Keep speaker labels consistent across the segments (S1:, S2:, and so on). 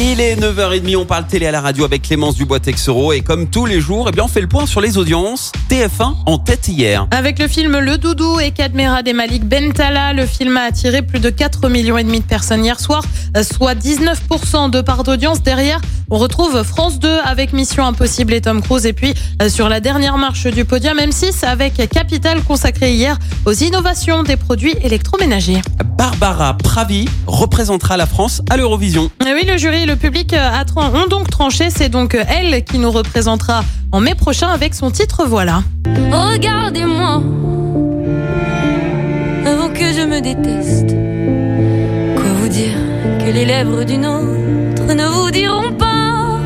S1: Il est 9h30, on parle télé à la radio avec Clémence Dubois-Texero et comme tous les jours, eh bien on fait le point sur les audiences. TF1 en tête hier.
S2: Avec le film Le Doudou et Cadmera des Malik Bentala, le film a attiré plus de 4 millions et demi de personnes hier soir, soit 19% de part d'audience. Derrière, on retrouve France 2 avec Mission Impossible et Tom Cruise et puis euh, sur la dernière marche du podium M6 avec Capital consacré hier aux innovations des produits électroménagers.
S1: Barbara Pravi représentera la France à l'Eurovision.
S2: Et oui, le jury le public a ont donc tranché. C'est donc euh, elle qui nous représentera en mai prochain avec son titre Voilà.
S3: Regardez-moi. Avant que je me déteste. Quoi vous dire que les lèvres d'une autre ne vous diront pas?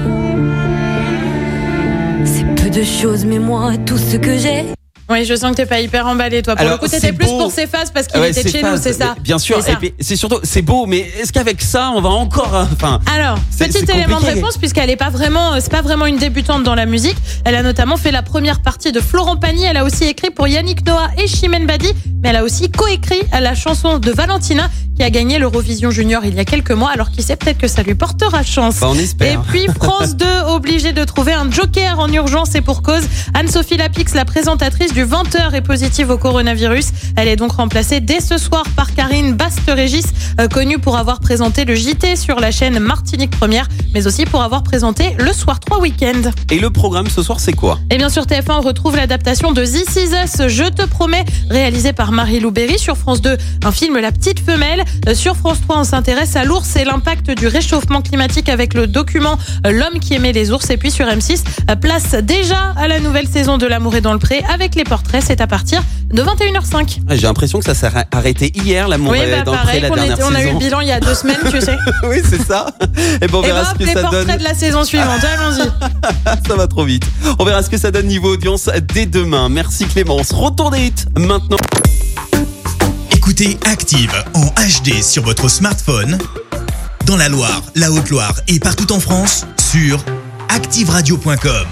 S3: C'est peu de choses, mais moi, tout ce que j'ai.
S2: Oui, je sens que t'es pas hyper emballé, toi. Pour
S1: Alors,
S2: le coup, t'étais plus
S1: beau.
S2: pour ses phases parce qu'il
S1: Ouais,
S2: était chez nous, c'est ça
S1: Bien sûr,
S2: C'est
S1: et surtout, c'est beau, mais est-ce qu'avec ça, on va encore, euh, enfin,
S2: Alors, petit élément de réponse puisqu'elle est pas vraiment, euh, c'est pas vraiment une débutante dans la musique. Elle a notamment fait la première partie de Florent Pagny. Elle a aussi écrit pour Yannick Noah et Chimène Badi, mais elle a aussi coécrit la chanson de Valentina qui a gagné l'Eurovision Junior il y a quelques mois. Alors qui sait peut-être que ça lui portera chance.
S1: bah, on
S2: Et
S1: espère.
S2: puis France 2 obligé de trouver un joker en urgence et pour cause. Anne-Sophie Lapix, la présentatrice du 20h, est positive au coronavirus. Elle est donc remplacée dès ce soir par Karine Baste-Régis, euh, connue pour avoir présenté le JT sur la chaîne Martinique Première, mais aussi pour avoir présenté le Soir 3 Week-end.
S1: Et le programme ce soir, c'est quoi?
S2: Et bien sur TF1, on retrouve l'adaptation de This Is Us, Je te promets, réalisé par Marie-Lou Berry. Sur France 2, un film La Petite Femelle. Euh, Sur France 3, on s'intéresse à l'ours et l'impact du réchauffement climatique avec le document euh, L'homme qui aimait les ours. Et puis sur M6, euh, place déjà à la nouvelle saison de L'amour est dans le pré avec les portraits. C'est à partir de 21h05.
S1: Ah, J'ai l'impression que ça s'est arrêté hier, l'amour
S2: Oui,
S1: est
S2: bah
S1: dans le pré,
S2: pareil,
S1: la
S2: qu'on
S1: dernière
S2: était- on a eu le bilan il y a deux semaines, tu sais.
S1: oui, c'est ça. Et ben on
S2: Et
S1: verra ce que
S2: les
S1: ça
S2: portraits
S1: donne.
S2: de la saison suivante. Allons-y.
S1: Ça va trop vite. On verra ce que ça donne niveau audience dès demain. Merci Clémence. Retour des hits maintenant.
S4: Écoutez Active en HD sur votre smartphone, dans la Loire, la Haute-Loire et partout en France, sur activeradio.com.